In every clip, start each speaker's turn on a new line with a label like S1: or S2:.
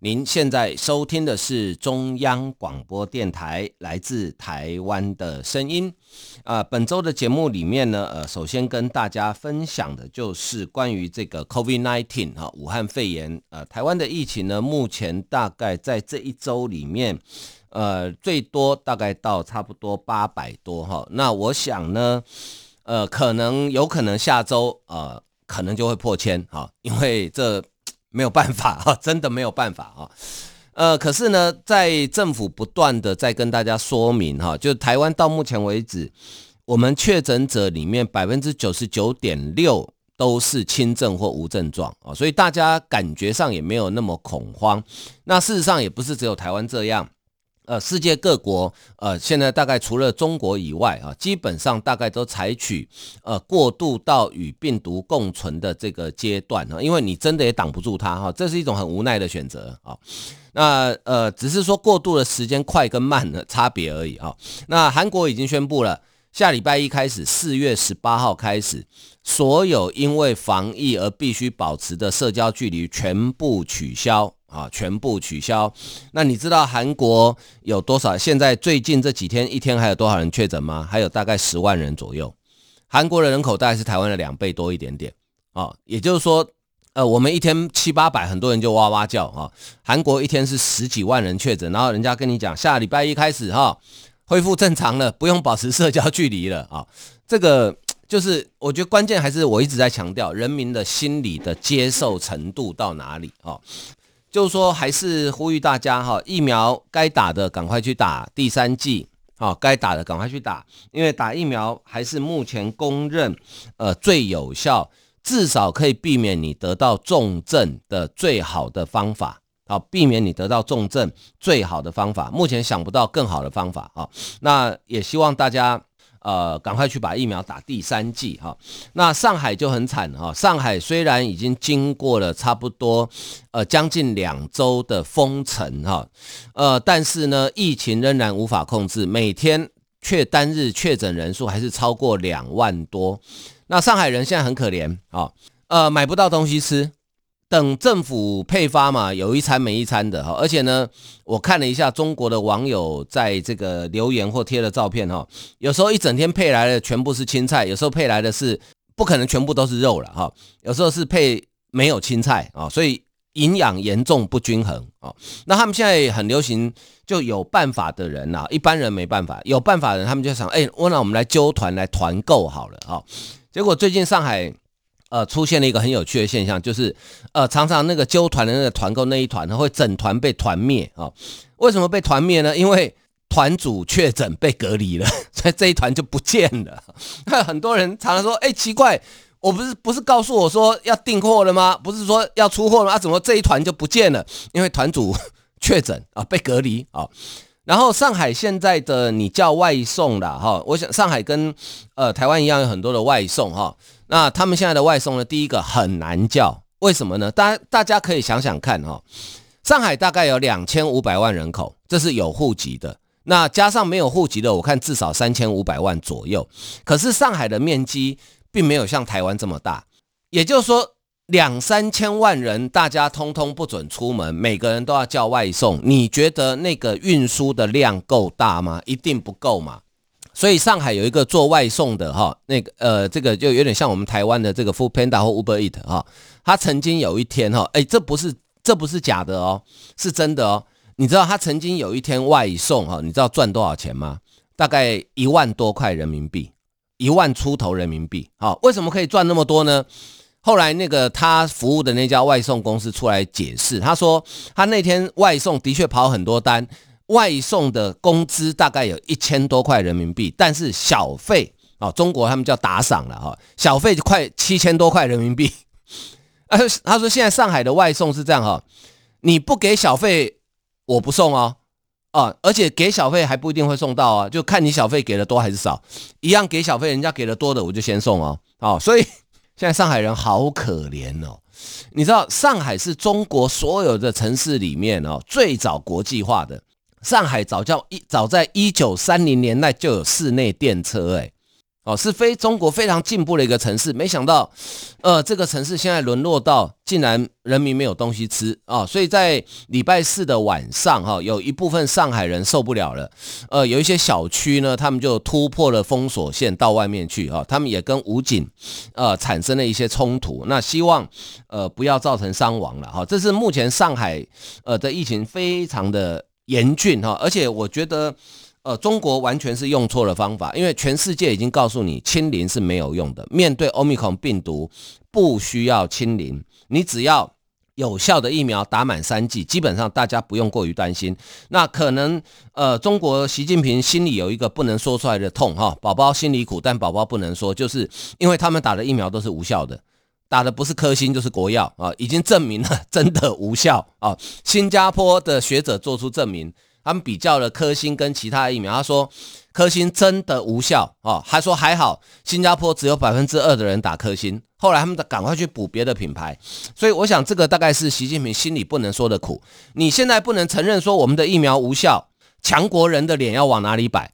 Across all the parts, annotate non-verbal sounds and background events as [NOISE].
S1: 您现在收听的是中央广播电台来自台湾的声音。啊、本周的节目里面呢，呃，首先跟大家分享的就是关于这个 COVID-19 哈，武汉肺炎。呃，台湾的疫情呢，目前大概在这一周里面，呃，最多大概到差不多八百多哈。那我想呢，呃，可能有可能下周呃，可能就会破千哈，因为这。没有办法啊，真的没有办法啊。呃，可是呢，在政府不断的在跟大家说明哈，就台湾到目前为止，我们确诊者里面百分之九十九点六都是轻症或无症状啊，所以大家感觉上也没有那么恐慌。那事实上也不是只有台湾这样。呃，世界各国，呃，现在大概除了中国以外啊，基本上大概都采取呃过渡到与病毒共存的这个阶段啊，因为你真的也挡不住它哈，这是一种很无奈的选择啊。那呃，只是说过渡的时间快跟慢的差别而已啊。那韩国已经宣布了，下礼拜一开始，四月十八号开始，所有因为防疫而必须保持的社交距离全部取消。啊，全部取消。那你知道韩国有多少？现在最近这几天，一天还有多少人确诊吗？还有大概十万人左右。韩国的人口大概是台湾的两倍多一点点。啊，也就是说，呃，我们一天七八百，很多人就哇哇叫啊。韩国一天是十几万人确诊，然后人家跟你讲，下礼拜一开始哈，恢复正常了，不用保持社交距离了啊。这个就是我觉得关键还是我一直在强调，人民的心理的接受程度到哪里啊？就是说，还是呼吁大家哈，疫苗该打的赶快去打第三剂，好，该打的赶快去打，因为打疫苗还是目前公认呃最有效，至少可以避免你得到重症的最好的方法，好，避免你得到重症最好的方法，目前想不到更好的方法啊，那也希望大家。呃，赶快去把疫苗打第三剂哈。那上海就很惨哈。上海虽然已经经过了差不多呃将近两周的封城哈，呃，但是呢，疫情仍然无法控制，每天确单日确诊人数还是超过两万多。那上海人现在很可怜啊，呃，买不到东西吃。等政府配发嘛，有一餐没一餐的哈，而且呢，我看了一下中国的网友在这个留言或贴的照片哈，有时候一整天配来的全部是青菜，有时候配来的是不可能全部都是肉了哈，有时候是配没有青菜啊，所以营养严重不均衡啊。那他们现在很流行，就有办法的人呐，一般人没办法，有办法的人他们就想，哎，我那我们来揪团来团购好了哈。结果最近上海。呃，出现了一个很有趣的现象，就是呃，常常那个揪团的那个团购那一团呢，会整团被团灭啊。为什么被团灭呢？因为团主确诊被隔离了，[LAUGHS] 所以这一团就不见了。[LAUGHS] 那很多人常常说，哎，奇怪，我不是不是告诉我说要订货了吗？不是说要出货了吗？啊，怎么这一团就不见了？因为团主 [LAUGHS] 确诊啊，被隔离啊。然后上海现在的你叫外送了哈，我想上海跟呃台湾一样有很多的外送哈。那他们现在的外送呢？第一个很难叫，为什么呢？大大家可以想想看哈、哦，上海大概有两千五百万人口，这是有户籍的。那加上没有户籍的，我看至少三千五百万左右。可是上海的面积并没有像台湾这么大，也就是说两三千万人，大家通通不准出门，每个人都要叫外送。你觉得那个运输的量够大吗？一定不够嘛。所以上海有一个做外送的哈，那个呃，这个就有点像我们台湾的这个 Foodpanda 或 Uber Eat 哈，他曾经有一天哈，哎，这不是这不是假的哦，是真的哦。你知道他曾经有一天外送哈，你知道赚多少钱吗？大概一万多块人民币，一万出头人民币。好，为什么可以赚那么多呢？后来那个他服务的那家外送公司出来解释，他说他那天外送的确跑很多单。外送的工资大概有一千多块人民币，但是小费啊，中国他们叫打赏了哈，小费就快七千多块人民币。啊，[LAUGHS] 他说现在上海的外送是这样哈，你不给小费，我不送哦。啊，而且给小费还不一定会送到啊，就看你小费给的多还是少。一样给小费，人家给的多的我就先送哦。哦，所以现在上海人好可怜哦。你知道上海是中国所有的城市里面哦最早国际化的。上海早叫一早在一九三零年代就有室内电车，哎哦，是非中国非常进步的一个城市。没想到，呃，这个城市现在沦落到竟然人民没有东西吃啊！所以在礼拜四的晚上，哈，有一部分上海人受不了了，呃，有一些小区呢，他们就突破了封锁线到外面去，哈，他们也跟武警，呃，产生了一些冲突。那希望，呃，不要造成伤亡了，哈。这是目前上海，呃的疫情非常的严峻，哈，而且我觉得。呃，中国完全是用错了方法，因为全世界已经告诉你清零是没有用的。面对 Omicron 病毒，不需要清零，你只要有效的疫苗打满三剂，基本上大家不用过于担心。那可能呃，中国习近平心里有一个不能说出来的痛哈，宝宝心里苦，但宝宝不能说，就是因为他们打的疫苗都是无效的，打的不是科兴就是国药啊，已经证明了真的无效啊。新加坡的学者做出证明。他们比较了科兴跟其他疫苗，他说科兴真的无效哦，还说还好，新加坡只有百分之二的人打科兴，后来他们赶快去补别的品牌，所以我想这个大概是习近平心里不能说的苦。你现在不能承认说我们的疫苗无效，强国人的脸要往哪里摆？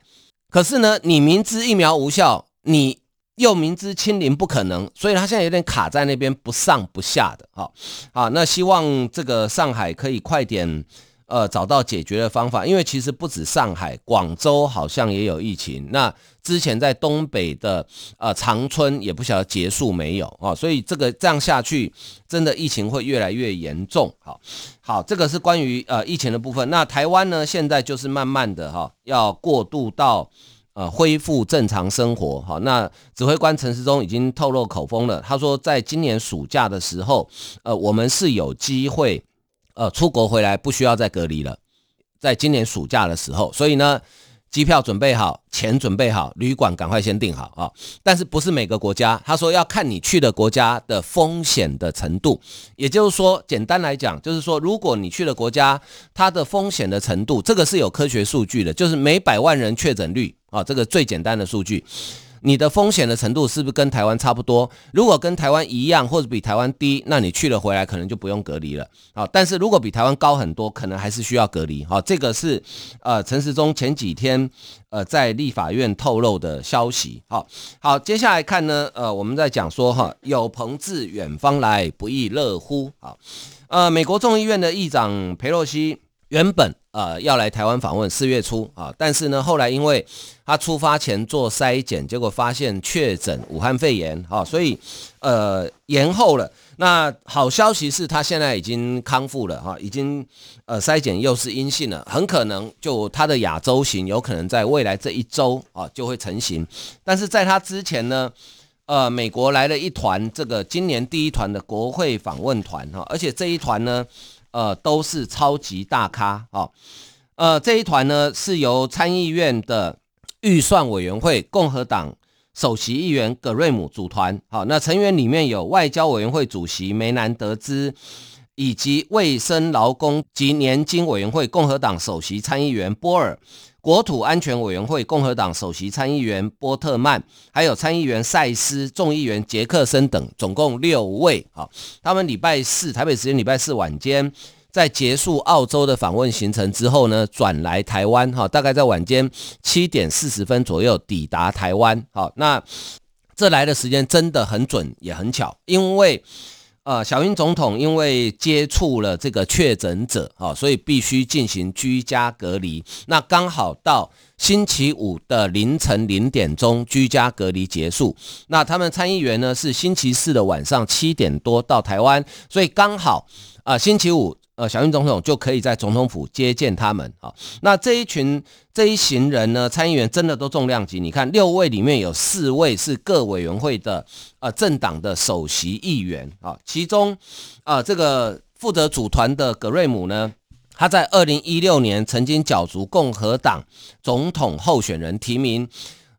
S1: 可是呢，你明知疫苗无效，你又明知清零不可能，所以他现在有点卡在那边不上不下的。好，好，那希望这个上海可以快点。呃，找到解决的方法，因为其实不止上海，广州好像也有疫情。那之前在东北的呃长春也不晓得结束没有啊，所以这个这样下去，真的疫情会越来越严重。好，好，这个是关于呃疫情的部分。那台湾呢，现在就是慢慢的哈，要过渡到呃恢复正常生活。好，那指挥官陈时中已经透露口风了，他说在今年暑假的时候，呃，我们是有机会。呃，出国回来不需要再隔离了，在今年暑假的时候，所以呢，机票准备好，钱准备好，旅馆赶快先订好啊。但是不是每个国家，他说要看你去的国家的风险的程度，也就是说，简单来讲，就是说，如果你去的国家它的风险的程度，这个是有科学数据的，就是每百万人确诊率啊，这个最简单的数据。你的风险的程度是不是跟台湾差不多？如果跟台湾一样或者比台湾低，那你去了回来可能就不用隔离了。好，但是如果比台湾高很多，可能还是需要隔离。好，这个是呃陈时中前几天呃在立法院透露的消息。好，好，接下来看呢，呃，我们在讲说哈，有朋自远方来，不亦乐乎？好，呃，美国众议院的议长裴洛西。原本呃要来台湾访问，四月初啊，但是呢后来因为他出发前做筛检，结果发现确诊武汉肺炎啊，所以呃延后了。那好消息是他现在已经康复了哈，已经呃筛检又是阴性了，很可能就他的亚洲型有可能在未来这一周啊就会成型。但是在他之前呢，呃美国来了一团这个今年第一团的国会访问团哈，而且这一团呢。呃，都是超级大咖啊！呃，这一团呢是由参议院的预算委员会共和党首席议员葛瑞姆组团。好，那成员里面有外交委员会主席梅南德兹，以及卫生劳工及年金委员会共和党首席参议员波尔。国土安全委员会共和党首席参议员波特曼，还有参议员赛斯、众议员杰克森等，总共六位。好，他们礼拜四台北时间礼拜四晚间，在结束澳洲的访问行程之后呢，转来台湾。哈，大概在晚间七点四十分左右抵达台湾。好，那这来的时间真的很准，也很巧，因为。呃，小英总统因为接触了这个确诊者，啊，所以必须进行居家隔离。那刚好到星期五的凌晨零点钟，居家隔离结束。那他们参议员呢是星期四的晚上七点多到台湾，所以刚好啊，星期五。呃，小英总统就可以在总统府接见他们啊。那这一群这一行人呢，参议员真的都重量级。你看，六位里面有四位是各委员会的呃政党的首席议员啊。其中啊、呃，这个负责组团的格瑞姆呢，他在二零一六年曾经角逐共和党总统候选人提名。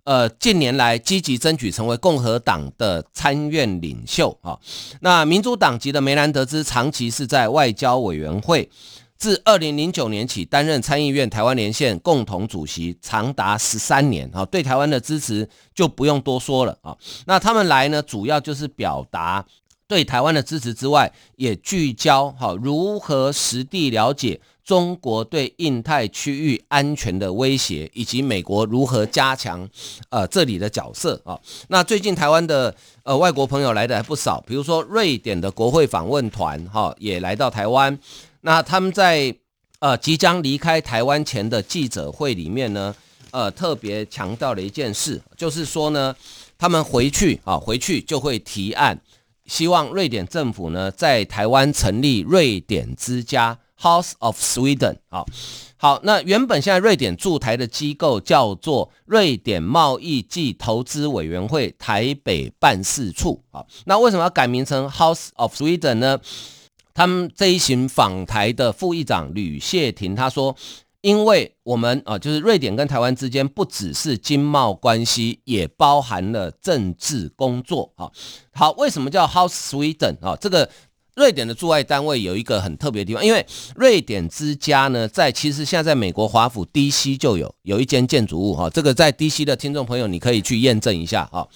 S1: 呃，近年来积极争取成为共和党的参院领袖啊。那民主党籍的梅兰德兹长期是在外交委员会自二零零九年起担任参议院台湾连线共同主席，长达十三年啊，对台湾的支持就不用多说了啊。那他们来呢，主要就是表达对台湾的支持之外，也聚焦哈如何实地了解。中国对印太区域安全的威胁，以及美国如何加强呃这里的角色啊？那最近台湾的呃外国朋友来的还不少，比如说瑞典的国会访问团哈也来到台湾。那他们在呃即将离开台湾前的记者会里面呢，呃特别强调了一件事，就是说呢，他们回去啊回去就会提案，希望瑞典政府呢在台湾成立瑞典之家。House of Sweden，好，好，那原本现在瑞典驻台的机构叫做瑞典贸易暨投资委员会台北办事处，好，那为什么要改名成 House of Sweden 呢？他们这一行访台的副议长吕谢婷他说，因为我们啊，就是瑞典跟台湾之间不只是经贸关系，也包含了政治工作，好，好，为什么叫 House Sweden 啊？这个。瑞典的驻外单位有一个很特别的地方，因为瑞典之家呢，在其实现在在美国华府 DC 就有有一间建筑物哈，这个在 DC 的听众朋友你可以去验证一下哈。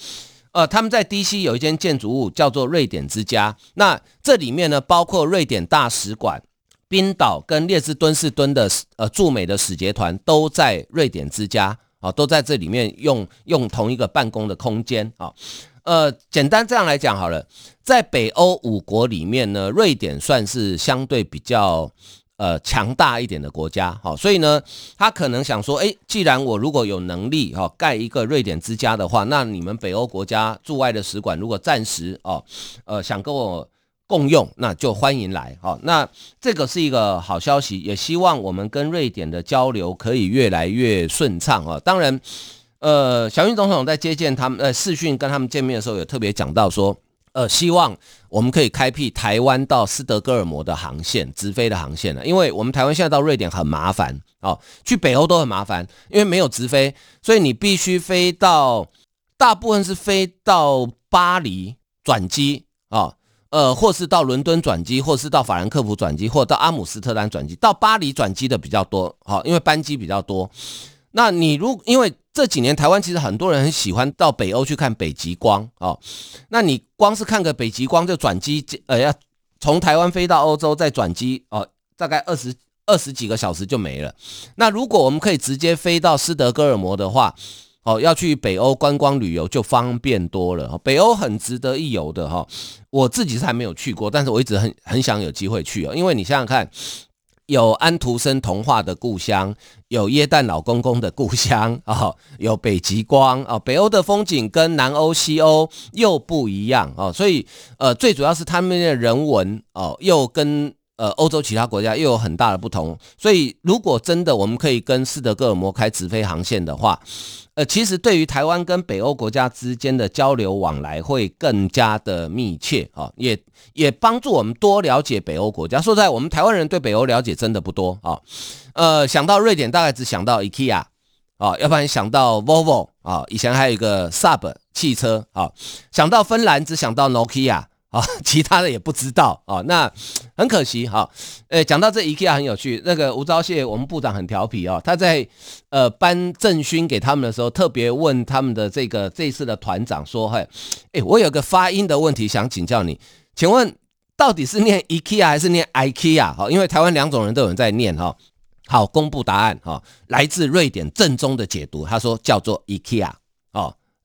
S1: 呃，他们在 DC 有一间建筑物叫做瑞典之家，那这里面呢，包括瑞典大使馆、冰岛跟列支敦士敦的呃驻美的使节团都在瑞典之家啊，都在这里面用用同一个办公的空间啊。呃，简单这样来讲好了，在北欧五国里面呢，瑞典算是相对比较呃强大一点的国家，好，所以呢，他可能想说，诶，既然我如果有能力哈盖一个瑞典之家的话，那你们北欧国家驻外的使馆如果暂时哦，呃，想跟我共用，那就欢迎来，好，那这个是一个好消息，也希望我们跟瑞典的交流可以越来越顺畅啊，当然。呃，小英总统在接见他们，呃，视讯跟他们见面的时候，有特别讲到说，呃，希望我们可以开辟台湾到斯德哥尔摩的航线，直飞的航线了。因为我们台湾现在到瑞典很麻烦哦，去北欧都很麻烦，因为没有直飞，所以你必须飞到，大部分是飞到巴黎转机啊，呃，或是到伦敦转机，或是到法兰克福转机，或到阿姆斯特丹转机，到巴黎转机的比较多，好，因为班机比较多。那你如因为这几年台湾其实很多人很喜欢到北欧去看北极光哦，那你光是看个北极光就转机，呃，要从台湾飞到欧洲再转机哦，大概二十二十几个小时就没了。那如果我们可以直接飞到斯德哥尔摩的话，哦，要去北欧观光旅游就方便多了。北欧很值得一游的哈，我自己是还没有去过，但是我一直很很想有机会去哦，因为你想想看。有安徒生童话的故乡，有耶诞老公公的故乡啊，[LAUGHS] 有北极光啊，北欧的风景跟南欧、西欧又不一样哦，所以呃，最主要是他们的人文哦，又跟呃欧洲其他国家又有很大的不同，所以如果真的我们可以跟斯德哥尔摩开直飞航线的话。呃，其实对于台湾跟北欧国家之间的交流往来会更加的密切啊，也也帮助我们多了解北欧国家。说实在，我们台湾人对北欧了解真的不多啊。呃，想到瑞典，大概只想到 IKEA 啊，要不然想到 Volvo 啊，以前还有一个 Saab 汽车啊，想到芬兰只想到 Nokia。啊，[LAUGHS] 其他的也不知道啊，那很可惜哈。诶，讲到这 IKEA 很有趣，那个吴钊燮我们部长很调皮哦，他在呃颁赠勋给他们的时候，特别问他们的这个这一次的团长说：“嘿，诶，我有个发音的问题想请教你，请问到底是念 IKEA 还是念 IKEA？哈，因为台湾两种人都有人在念哈。好，公布答案哈，来自瑞典正宗的解读，他说叫做 IKEA。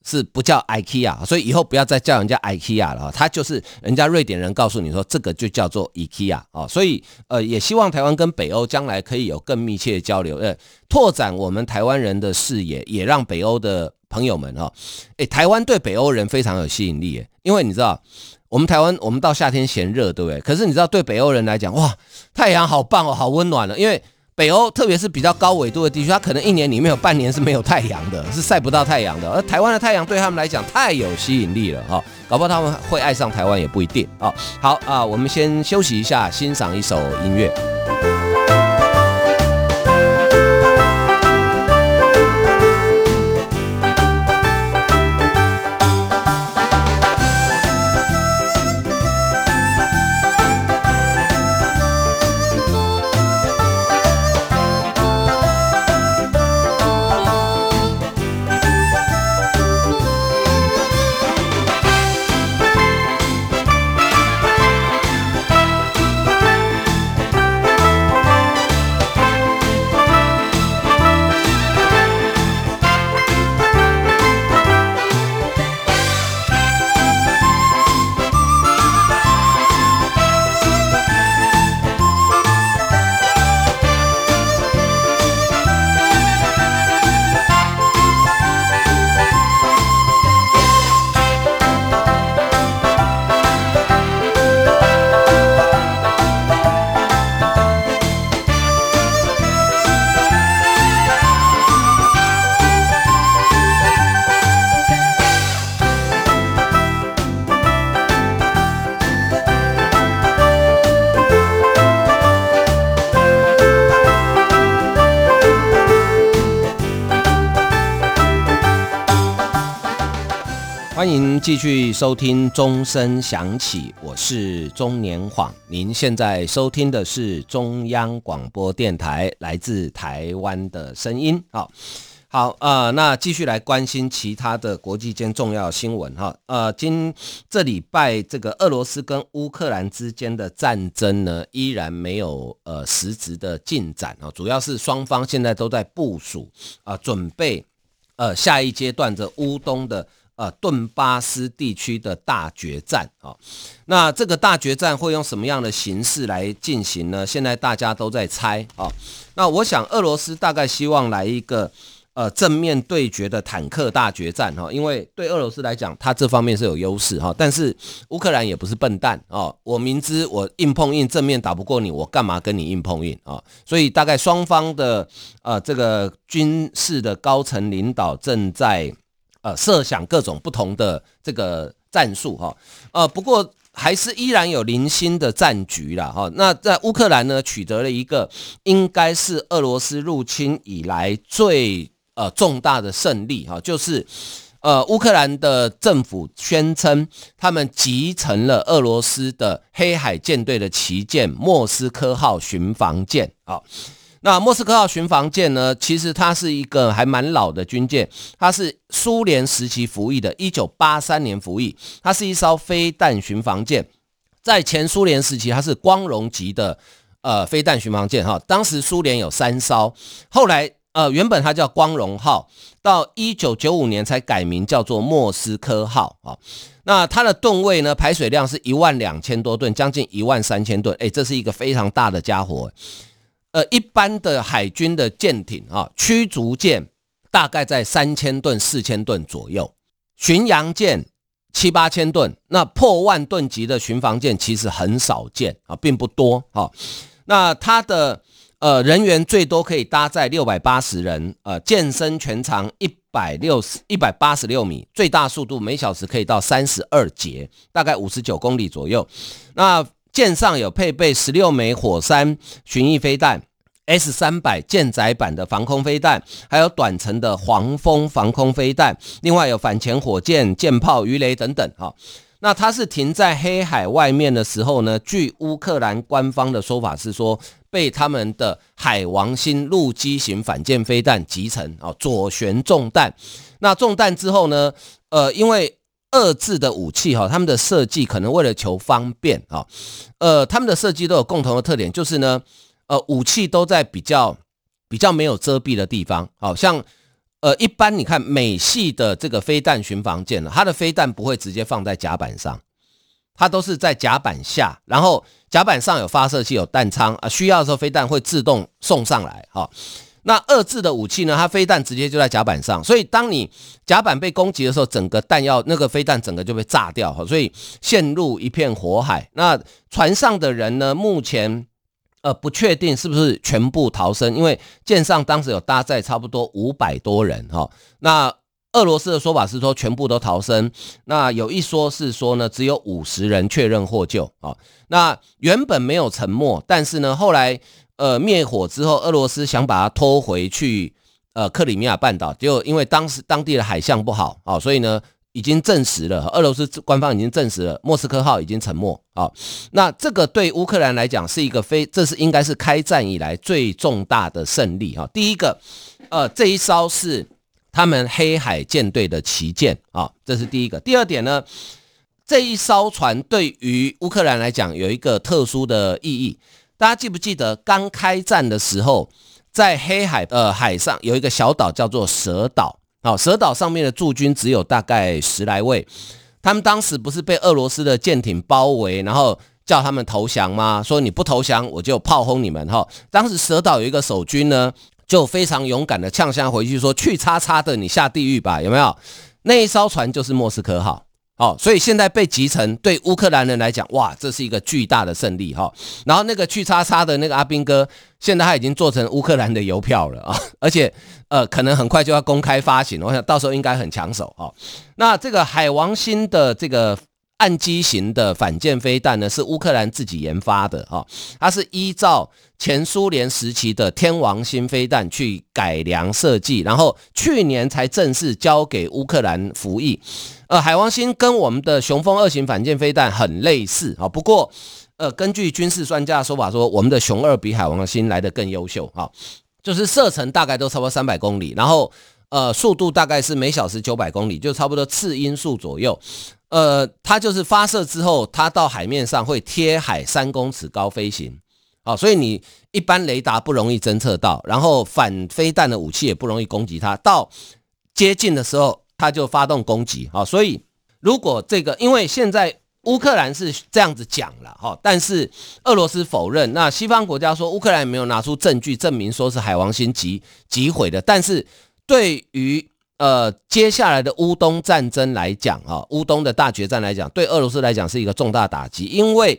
S1: 是不叫 IKEA，所以以后不要再叫人家 IKEA 了。他就是人家瑞典人告诉你说，这个就叫做 IKEA 啊。所以呃，也希望台湾跟北欧将来可以有更密切的交流，呃，拓展我们台湾人的视野，也让北欧的朋友们哈，诶，台湾对北欧人非常有吸引力，因为你知道，我们台湾我们到夏天嫌热，对不对？可是你知道，对北欧人来讲，哇，太阳好棒哦，好温暖了，因为。北欧，特别是比较高纬度的地区，它可能一年里面有半年是没有太阳的，是晒不到太阳的。而台湾的太阳对他们来讲太有吸引力了哈，搞不好他们会爱上台湾也不一定啊。好啊，我们先休息一下，欣赏一首音乐。欢迎继续收听钟声响起，我是钟年晃。您现在收听的是中央广播电台来自台湾的声音。好，好，呃，那继续来关心其他的国际间重要新闻哈。呃，今这礼拜这个俄罗斯跟乌克兰之间的战争呢，依然没有呃实质的进展啊，主要是双方现在都在部署啊，准备呃下一阶段的乌东的。呃，顿巴斯地区的大决战啊，那这个大决战会用什么样的形式来进行呢？现在大家都在猜啊。那我想，俄罗斯大概希望来一个呃正面对决的坦克大决战哈，因为对俄罗斯来讲，它这方面是有优势哈。但是乌克兰也不是笨蛋哦，我明知我硬碰硬正面打不过你，我干嘛跟你硬碰硬啊？所以大概双方的呃这个军事的高层领导正在。呃，设想各种不同的这个战术哈，呃，不过还是依然有零星的战局啦哈。那在乌克兰呢，取得了一个应该是俄罗斯入侵以来最呃重大的胜利哈，就是呃乌克兰的政府宣称他们击沉了俄罗斯的黑海舰队的旗舰莫斯科号巡防舰啊。那莫斯科号巡防舰呢？其实它是一个还蛮老的军舰，它是苏联时期服役的，一九八三年服役。它是一艘飞弹巡防舰，在前苏联时期，它是光荣级的呃飞弹巡防舰哈。当时苏联有三艘，后来呃原本它叫光荣号，到一九九五年才改名叫做莫斯科号啊。那它的吨位呢？排水量是一万两千多吨，将近一万三千吨。诶，这是一个非常大的家伙。呃，一般的海军的舰艇啊，驱逐舰大概在三千吨、四千吨左右，巡洋舰七八千吨，那破万吨级的巡防舰其实很少见啊，并不多哈。那它的呃人员最多可以搭载六百八十人，呃，舰身全长一百六十一百八十六米，最大速度每小时可以到三十二节，大概五十九公里左右。那舰上有配备十六枚火山巡弋飞弹，S 三百舰载版的防空飞弹，还有短程的黄蜂防空飞弹，另外有反潜火箭、舰炮、鱼雷等等。哈，那它是停在黑海外面的时候呢，据乌克兰官方的说法是说，被他们的海王星陆基型反舰飞弹击沉啊，左旋中弹。那中弹之后呢，呃，因为俄制的武器哈，他们的设计可能为了求方便啊，呃，他们的设计都有共同的特点，就是呢，呃，武器都在比较比较没有遮蔽的地方，好像呃，一般你看美系的这个飞弹巡防舰呢，它的飞弹不会直接放在甲板上，它都是在甲板下，然后甲板上有发射器、有弹仓啊，需要的时候飞弹会自动送上来哈。那遏制的武器呢？它飞弹直接就在甲板上，所以当你甲板被攻击的时候，整个弹药那个飞弹整个就被炸掉，所以陷入一片火海。那船上的人呢？目前呃不确定是不是全部逃生，因为舰上当时有搭载差不多五百多人哈。那俄罗斯的说法是说全部都逃生，那有一说是说呢，只有五十人确认获救啊。那原本没有沉没，但是呢后来。呃，灭火之后，俄罗斯想把它拖回去，呃，克里米亚半岛，就因为当时当地的海象不好啊，所以呢，已经证实了，俄罗斯官方已经证实了，莫斯科号已经沉没啊。那这个对乌克兰来讲是一个非，这是应该是开战以来最重大的胜利啊。第一个，呃，这一艘是他们黑海舰队的旗舰啊，这是第一个。第二点呢，这一艘船对于乌克兰来讲有一个特殊的意义。大家记不记得刚开战的时候，在黑海呃海上有一个小岛叫做蛇岛，好，蛇岛上面的驻军只有大概十来位，他们当时不是被俄罗斯的舰艇包围，然后叫他们投降吗？说你不投降，我就炮轰你们哈。当时蛇岛有一个守军呢，就非常勇敢的呛声回去说：“去叉叉的，你下地狱吧！”有没有？那一艘船就是莫斯科号。哦，所以现在被集成，对乌克兰人来讲，哇，这是一个巨大的胜利哈。然后那个去叉叉的那个阿兵哥，现在他已经做成乌克兰的邮票了啊，而且呃，可能很快就要公开发行，我想到时候应该很抢手哈。那这个海王星的这个岸基型的反舰飞弹呢，是乌克兰自己研发的哈，它是依照前苏联时期的天王星飞弹去改良设计，然后去年才正式交给乌克兰服役。呃，海王星跟我们的雄风二型反舰飞弹很类似啊，不过呃，根据军事专家的说法说，我们的雄二比海王星来得更优秀哈，就是射程大概都差不多三百公里，然后呃，速度大概是每小时九百公里，就差不多次音速左右。呃，它就是发射之后，它到海面上会贴海三公尺高飞行，好，所以你一般雷达不容易侦测到，然后反飞弹的武器也不容易攻击它。到接近的时候，它就发动攻击，好，所以如果这个，因为现在乌克兰是这样子讲了，哈，但是俄罗斯否认，那西方国家说乌克兰没有拿出证据证明说是海王星击击毁的，但是对于呃，接下来的乌东战争来讲啊，乌东的大决战来讲，对俄罗斯来讲是一个重大打击，因为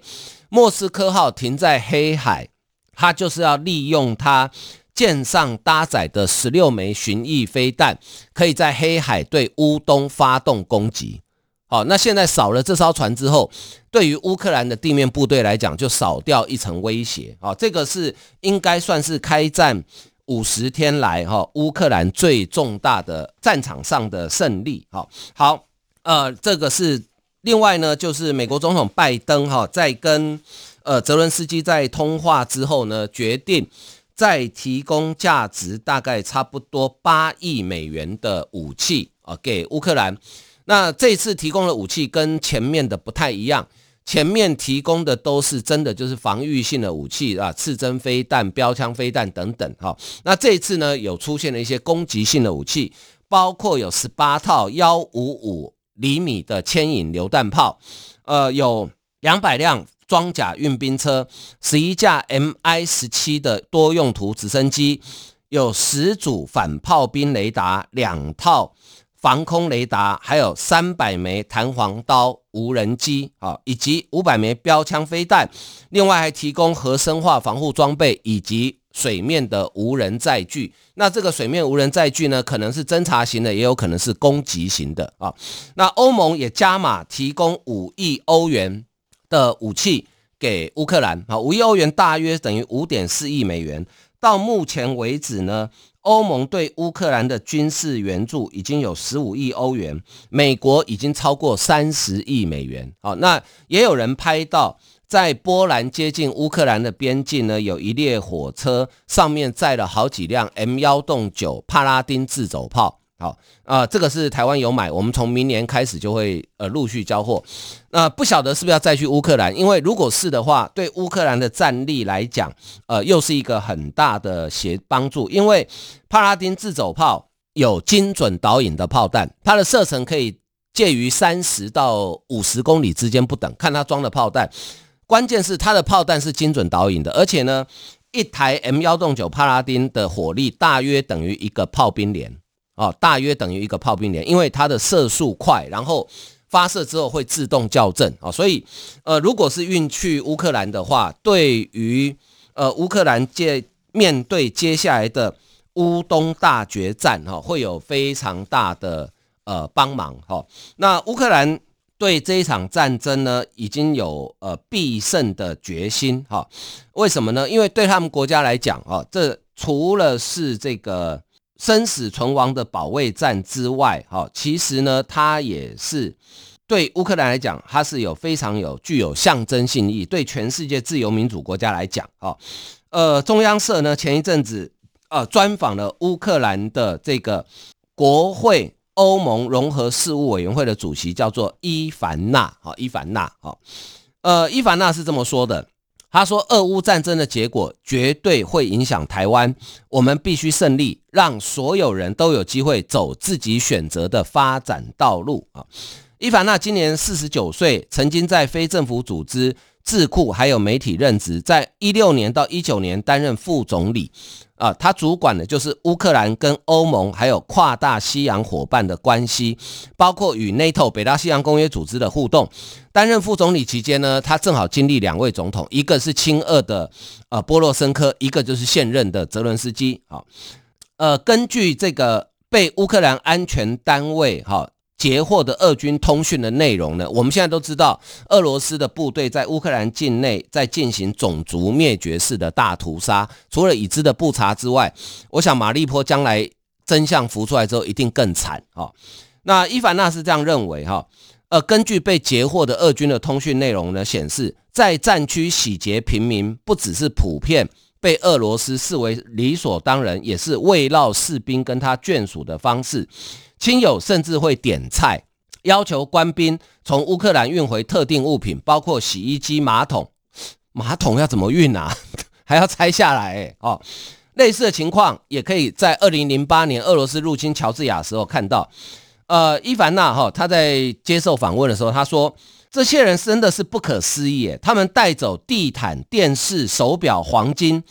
S1: 莫斯科号停在黑海，它就是要利用它舰上搭载的十六枚巡弋飞弹，可以在黑海对乌东发动攻击。好，那现在少了这艘船之后，对于乌克兰的地面部队来讲，就少掉一层威胁。好，这个是应该算是开战。五十天来，哈，乌克兰最重大的战场上的胜利，哈，好，呃，这个是另外呢，就是美国总统拜登，哈，在跟呃泽伦斯基在通话之后呢，决定再提供价值大概差不多八亿美元的武器啊给乌克兰。那这次提供的武器跟前面的不太一样。前面提供的都是真的，就是防御性的武器啊，刺针飞弹、标枪飞弹等等。哈，那这次呢，有出现了一些攻击性的武器，包括有十八套幺五五厘米的牵引榴弹炮，呃，有两百辆装甲运兵车，十一架 Mi 十七的多用途直升机，有十组反炮兵雷达，两套。防空雷达，还有三百枚弹簧刀无人机啊，以及五百枚标枪飞弹，另外还提供核生化防护装备以及水面的无人载具。那这个水面无人载具呢，可能是侦察型的，也有可能是攻击型的啊。那欧盟也加码提供五亿欧元的武器给乌克兰啊，五亿欧元大约等于五点四亿美元。到目前为止呢。欧盟对乌克兰的军事援助已经有十五亿欧元，美国已经超过三十亿美元。好，那也有人拍到，在波兰接近乌克兰的边境呢，有一列火车，上面载了好几辆 M 幺洞九帕拉丁自走炮。好啊、这个是台湾有买，我们从明年开始就会呃陆续交货。那、不晓得是不是要再去乌克兰？因为如果是的话，对乌克兰的战力来讲，呃，又是一个很大的协帮助。因为帕拉丁自走炮有精准导引的炮弹，它的射程可以介于三十到五十公里之间不等，看它装的炮弹。关键是它的炮弹是精准导引的，而且呢，一台 M 幺洞九帕拉丁的火力大约等于一个炮兵连。哦，大约等于一个炮兵连，因为它的射速快，然后发射之后会自动校正啊，所以呃，如果是运去乌克兰的话，对于呃乌克兰接面对接下来的乌东大决战哈，会有非常大的呃帮忙哈。那乌克兰对这一场战争呢，已经有呃必胜的决心哈。为什么呢？因为对他们国家来讲啊，这除了是这个。生死存亡的保卫战之外，哈，其实呢，它也是对乌克兰来讲，它是有非常有具有象征性意义。对全世界自由民主国家来讲，哈，呃，中央社呢前一阵子呃专访了乌克兰的这个国会欧盟融合事务委员会的主席，叫做伊凡娜，哈，伊凡娜，哈，呃，伊凡娜是这么说的。他说：“俄乌战争的结果绝对会影响台湾，我们必须胜利，让所有人都有机会走自己选择的发展道路。”啊，伊凡娜今年四十九岁，曾经在非政府组织、智库还有媒体任职，在一六年到一九年担任副总理。啊，他主管的就是乌克兰跟欧盟还有跨大西洋伙伴的关系，包括与 NATO 北大西洋公约组织的互动。担任副总理期间呢，他正好经历两位总统，一个是亲俄的呃波罗申科，一个就是现任的泽伦斯基。好，呃，根据这个被乌克兰安全单位哈截获的俄军通讯的内容呢？我们现在都知道，俄罗斯的部队在乌克兰境内在进行种族灭绝式的大屠杀。除了已知的不查之外，我想马利坡将来真相浮出来之后，一定更惨啊！那伊凡娜是这样认为哈。呃，根据被截获的俄军的通讯内容呢，显示在战区洗劫平民，不只是普遍被俄罗斯视为理所当然，也是慰劳士兵跟他眷属的方式。亲友甚至会点菜，要求官兵从乌克兰运回特定物品，包括洗衣机、马桶。马桶要怎么运啊？[LAUGHS] 还要拆下来？哦，类似的情况也可以在二零零八年俄罗斯入侵乔治亚时候看到。呃，伊凡娜哈，他在接受访问的时候，他说这些人真的是不可思议，他们带走地毯、电视、手表、黄金，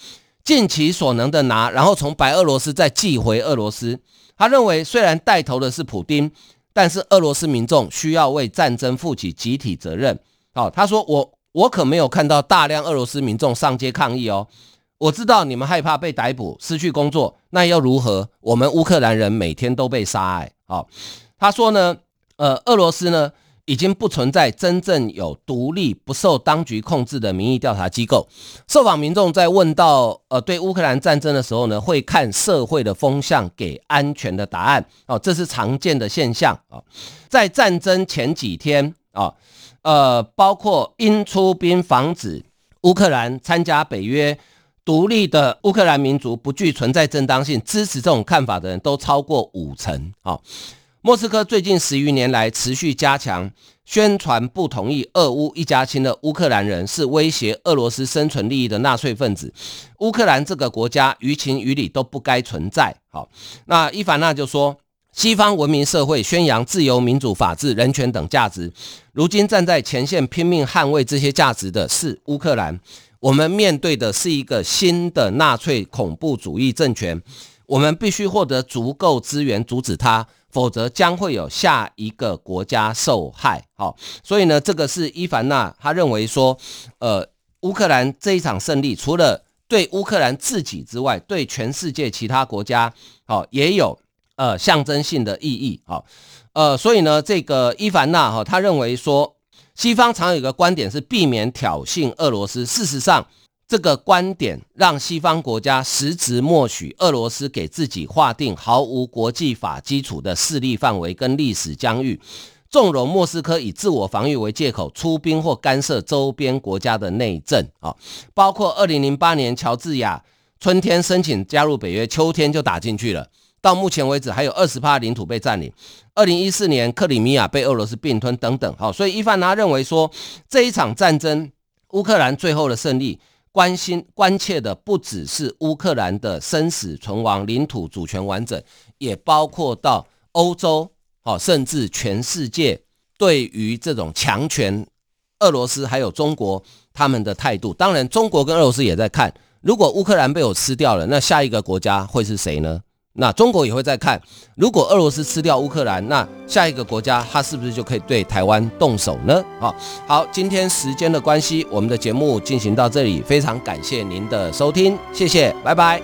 S1: 尽其所能的拿，然后从白俄罗斯再寄回俄罗斯。他认为，虽然带头的是普丁，但是俄罗斯民众需要为战争负起集体责任。好，他说我我可没有看到大量俄罗斯民众上街抗议哦。我知道你们害怕被逮捕、失去工作，那又如何？我们乌克兰人每天都被杀害。好，他说呢，呃，俄罗斯呢已经不存在真正有独立、不受当局控制的民意调查机构。受访民众在问到呃对乌克兰战争的时候呢，会看社会的风向给安全的答案。哦，这是常见的现象啊。在战争前几天啊，呃，包括因出兵防止乌克兰参加北约、独立的乌克兰民族不具存在正当性，支持这种看法的人都超过五成。啊。莫斯科最近十余年来持续加强宣传，不同意俄乌一家亲的乌克兰人是威胁俄罗斯生存利益的纳粹分子。乌克兰这个国家于情于理都不该存在。好，那伊凡娜就说，西方文明社会宣扬自由、民主、法治、人权等价值，如今站在前线拼命捍卫这些价值的是乌克兰。我们面对的是一个新的纳粹恐怖主义政权，我们必须获得足够资源阻止它。否则将会有下一个国家受害。好，所以呢，这个是伊凡娜他认为说，呃，乌克兰这一场胜利，除了对乌克兰自己之外，对全世界其他国家，好，也有呃象征性的意义。好，呃，所以呢，这个伊凡娜哈，他认为说，西方常有一个观点是避免挑衅俄罗斯，事实上。这个观点让西方国家实质默许俄罗斯给自己划定毫无国际法基础的势力范围跟历史疆域，纵容莫斯科以自我防御为借口出兵或干涉周边国家的内政啊，包括二零零八年乔治亚春天申请加入北约，秋天就打进去了，到目前为止还有二十趴领土被占领。二零一四年克里米亚被俄罗斯并吞等等，好，所以伊凡娜认为说这一场战争，乌克兰最后的胜利。关心关切的不只是乌克兰的生死存亡、领土主权完整，也包括到欧洲，好，甚至全世界对于这种强权俄罗斯还有中国他们的态度。当然，中国跟俄罗斯也在看，如果乌克兰被我吃掉了，那下一个国家会是谁呢？那中国也会在看，如果俄罗斯吃掉乌克兰，那下一个国家它是不是就可以对台湾动手呢？啊，好，今天时间的关系，我们的节目进行到这里，非常感谢您的收听，谢谢，拜拜。